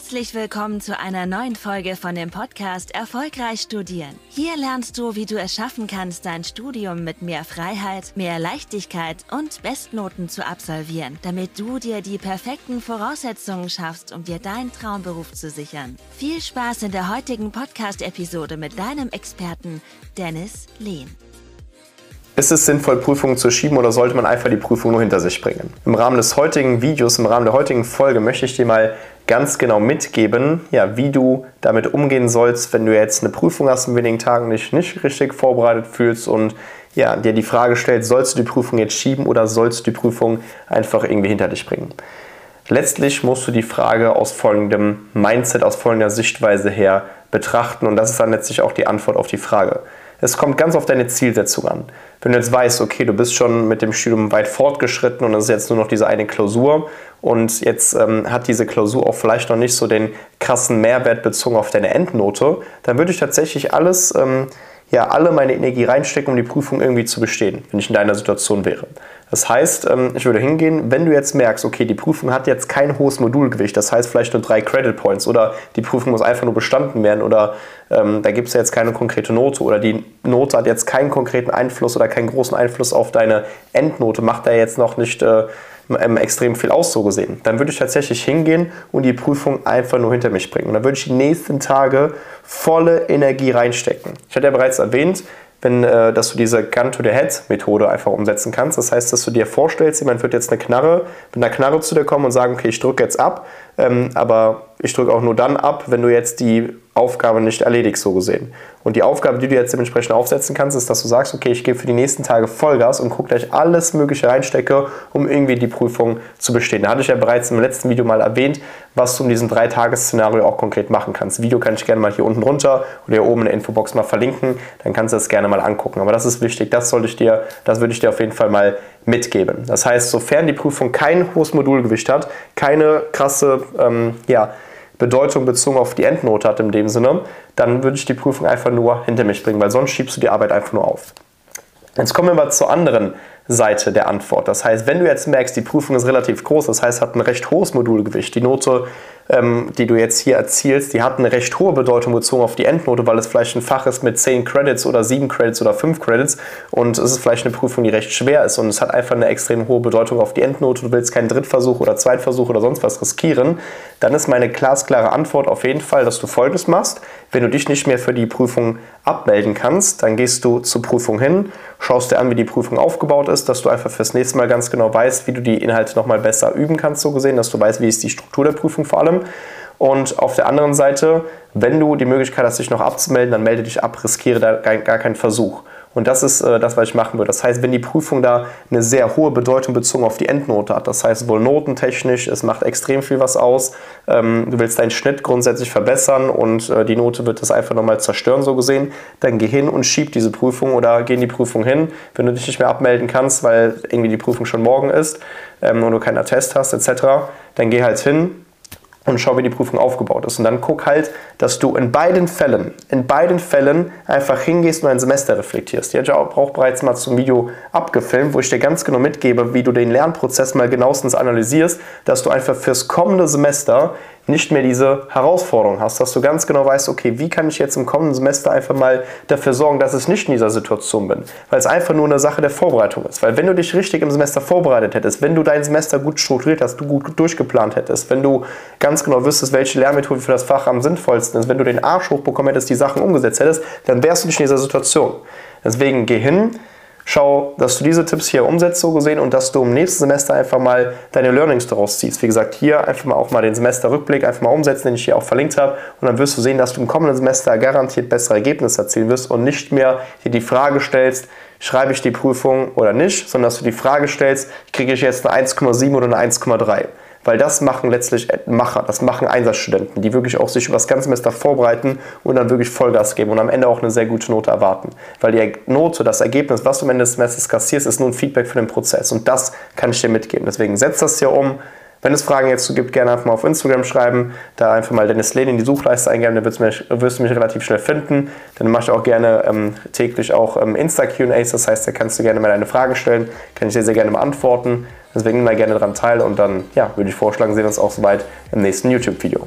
Herzlich willkommen zu einer neuen Folge von dem Podcast Erfolgreich Studieren. Hier lernst du, wie du es schaffen kannst, dein Studium mit mehr Freiheit, mehr Leichtigkeit und Bestnoten zu absolvieren, damit du dir die perfekten Voraussetzungen schaffst, um dir deinen Traumberuf zu sichern. Viel Spaß in der heutigen Podcast-Episode mit deinem Experten Dennis Lehn. Ist es sinnvoll, Prüfungen zu schieben oder sollte man einfach die Prüfung nur hinter sich bringen? Im Rahmen des heutigen Videos, im Rahmen der heutigen Folge möchte ich dir mal ganz genau mitgeben, ja, wie du damit umgehen sollst, wenn du jetzt eine Prüfung hast in wenigen Tagen, dich nicht richtig vorbereitet fühlst und ja, dir die Frage stellst, sollst du die Prüfung jetzt schieben oder sollst du die Prüfung einfach irgendwie hinter dich bringen? Letztlich musst du die Frage aus folgendem Mindset, aus folgender Sichtweise her betrachten und das ist dann letztlich auch die Antwort auf die Frage. Es kommt ganz auf deine Zielsetzung an. Wenn du jetzt weißt, okay, du bist schon mit dem Studium weit fortgeschritten und es ist jetzt nur noch diese eine Klausur und jetzt ähm, hat diese Klausur auch vielleicht noch nicht so den krassen Mehrwert bezogen auf deine Endnote, dann würde ich tatsächlich alles ähm, ja alle meine Energie reinstecken, um die Prüfung irgendwie zu bestehen, wenn ich in deiner Situation wäre. Das heißt, ähm, ich würde hingehen, wenn du jetzt merkst, okay, die Prüfung hat jetzt kein hohes Modulgewicht, das heißt vielleicht nur drei Credit Points oder die Prüfung muss einfach nur bestanden werden oder ähm, da gibt es ja jetzt keine konkrete Note oder die Note hat jetzt keinen konkreten Einfluss oder keinen großen Einfluss auf deine Endnote, macht da jetzt noch nicht äh, ähm, extrem viel aus so gesehen. Dann würde ich tatsächlich hingehen und die Prüfung einfach nur hinter mich bringen. Und dann würde ich die nächsten Tage volle Energie reinstecken. Ich hatte ja bereits erwähnt, wenn, äh, dass du diese Gun to the Head Methode einfach umsetzen kannst. Das heißt, dass du dir vorstellst, jemand wird jetzt eine Knarre, mit einer Knarre zu dir kommen und sagen, okay, ich drücke jetzt ab, ähm, aber ich drücke auch nur dann ab, wenn du jetzt die Aufgabe nicht erledigst, so gesehen. Und die Aufgabe, die du jetzt dementsprechend aufsetzen kannst, ist, dass du sagst, okay, ich gebe für die nächsten Tage Vollgas und gucke gleich alles Mögliche reinstecke, um irgendwie die Prüfung zu bestehen. Da hatte ich ja bereits im letzten Video mal erwähnt, was du in diesem Drei-Tages-Szenario auch konkret machen kannst. Video kann ich gerne mal hier unten drunter oder hier oben in der Infobox mal verlinken, dann kannst du das gerne mal angucken. Aber das ist wichtig, das sollte ich dir, das würde ich dir auf jeden Fall mal mitgeben. Das heißt, sofern die Prüfung kein hohes Modulgewicht hat, keine krasse, ähm, ja, Bedeutung bezogen auf die Endnote hat in dem Sinne, dann würde ich die Prüfung einfach nur hinter mich bringen, weil sonst schiebst du die Arbeit einfach nur auf. Jetzt kommen wir mal zur anderen Seite der Antwort. Das heißt, wenn du jetzt merkst, die Prüfung ist relativ groß, das heißt, hat ein recht hohes Modulgewicht, die Note ähm, die du jetzt hier erzielst, die hat eine recht hohe Bedeutung bezogen auf die Endnote, weil es vielleicht ein Fach ist mit 10 Credits oder 7 Credits oder 5 Credits und es ist vielleicht eine Prüfung, die recht schwer ist und es hat einfach eine extrem hohe Bedeutung auf die Endnote, du willst keinen Drittversuch oder Zweitversuch oder sonst was riskieren, dann ist meine glasklare Antwort auf jeden Fall, dass du Folgendes machst. Wenn du dich nicht mehr für die Prüfung abmelden kannst, dann gehst du zur Prüfung hin, schaust dir an, wie die Prüfung aufgebaut ist, dass du einfach fürs nächste Mal ganz genau weißt, wie du die Inhalte nochmal besser üben kannst, so gesehen, dass du weißt, wie ist die Struktur der Prüfung vor allem. Und auf der anderen Seite, wenn du die Möglichkeit hast, dich noch abzumelden, dann melde dich ab, riskiere da gar keinen Versuch. Und das ist äh, das, was ich machen würde. Das heißt, wenn die Prüfung da eine sehr hohe Bedeutung bezogen auf die Endnote hat, das heißt wohl notentechnisch, es macht extrem viel was aus, ähm, du willst deinen Schnitt grundsätzlich verbessern und äh, die Note wird das einfach nochmal zerstören, so gesehen, dann geh hin und schieb diese Prüfung oder geh in die Prüfung hin, wenn du dich nicht mehr abmelden kannst, weil irgendwie die Prüfung schon morgen ist ähm, und du keinen Attest hast, etc., dann geh halt hin, und schau, wie die Prüfung aufgebaut ist. Und dann guck halt, dass du in beiden Fällen, in beiden Fällen einfach hingehst und ein Semester reflektierst. Ich auch bereits mal zum Video abgefilmt, wo ich dir ganz genau mitgebe, wie du den Lernprozess mal genauestens analysierst, dass du einfach fürs kommende Semester nicht mehr diese Herausforderung hast, dass du ganz genau weißt, okay, wie kann ich jetzt im kommenden Semester einfach mal dafür sorgen, dass ich nicht in dieser Situation bin, weil es einfach nur eine Sache der Vorbereitung ist. Weil wenn du dich richtig im Semester vorbereitet hättest, wenn du dein Semester gut strukturiert hast, du gut durchgeplant hättest, wenn du ganz genau wüsstest, welche Lehrmethode für das Fach am sinnvollsten ist, wenn du den Arsch hochbekommen hättest, die Sachen umgesetzt hättest, dann wärst du nicht in dieser Situation. Deswegen geh hin, Schau, dass du diese Tipps hier umsetzt, so gesehen, und dass du im nächsten Semester einfach mal deine Learnings daraus ziehst. Wie gesagt, hier einfach mal auch mal den Semesterrückblick einfach mal umsetzen, den ich hier auch verlinkt habe. Und dann wirst du sehen, dass du im kommenden Semester garantiert bessere Ergebnisse erzielen wirst und nicht mehr dir die Frage stellst, schreibe ich die Prüfung oder nicht, sondern dass du die Frage stellst, kriege ich jetzt eine 1,7 oder eine 1,3 weil das machen letztlich Macher, das machen Einsatzstudenten, die wirklich auch sich über das ganze Semester vorbereiten und dann wirklich Vollgas geben und am Ende auch eine sehr gute Note erwarten. Weil die Note, das Ergebnis, was du am Ende des Semesters kassierst, ist nur ein Feedback für den Prozess und das kann ich dir mitgeben. Deswegen setz das hier um. Wenn es Fragen jetzt gibt, gerne einfach mal auf Instagram schreiben, da einfach mal Dennis Lehn in die Suchleiste eingeben, dann wirst du mich, wirst du mich relativ schnell finden. Dann mache ich auch gerne ähm, täglich auch ähm, Insta-QAs, das heißt, da kannst du gerne mal deine Fragen stellen, kann ich dir sehr gerne beantworten. Deswegen nimm da gerne dran teil und dann ja, würde ich vorschlagen, sehen wir uns auch soweit im nächsten YouTube-Video.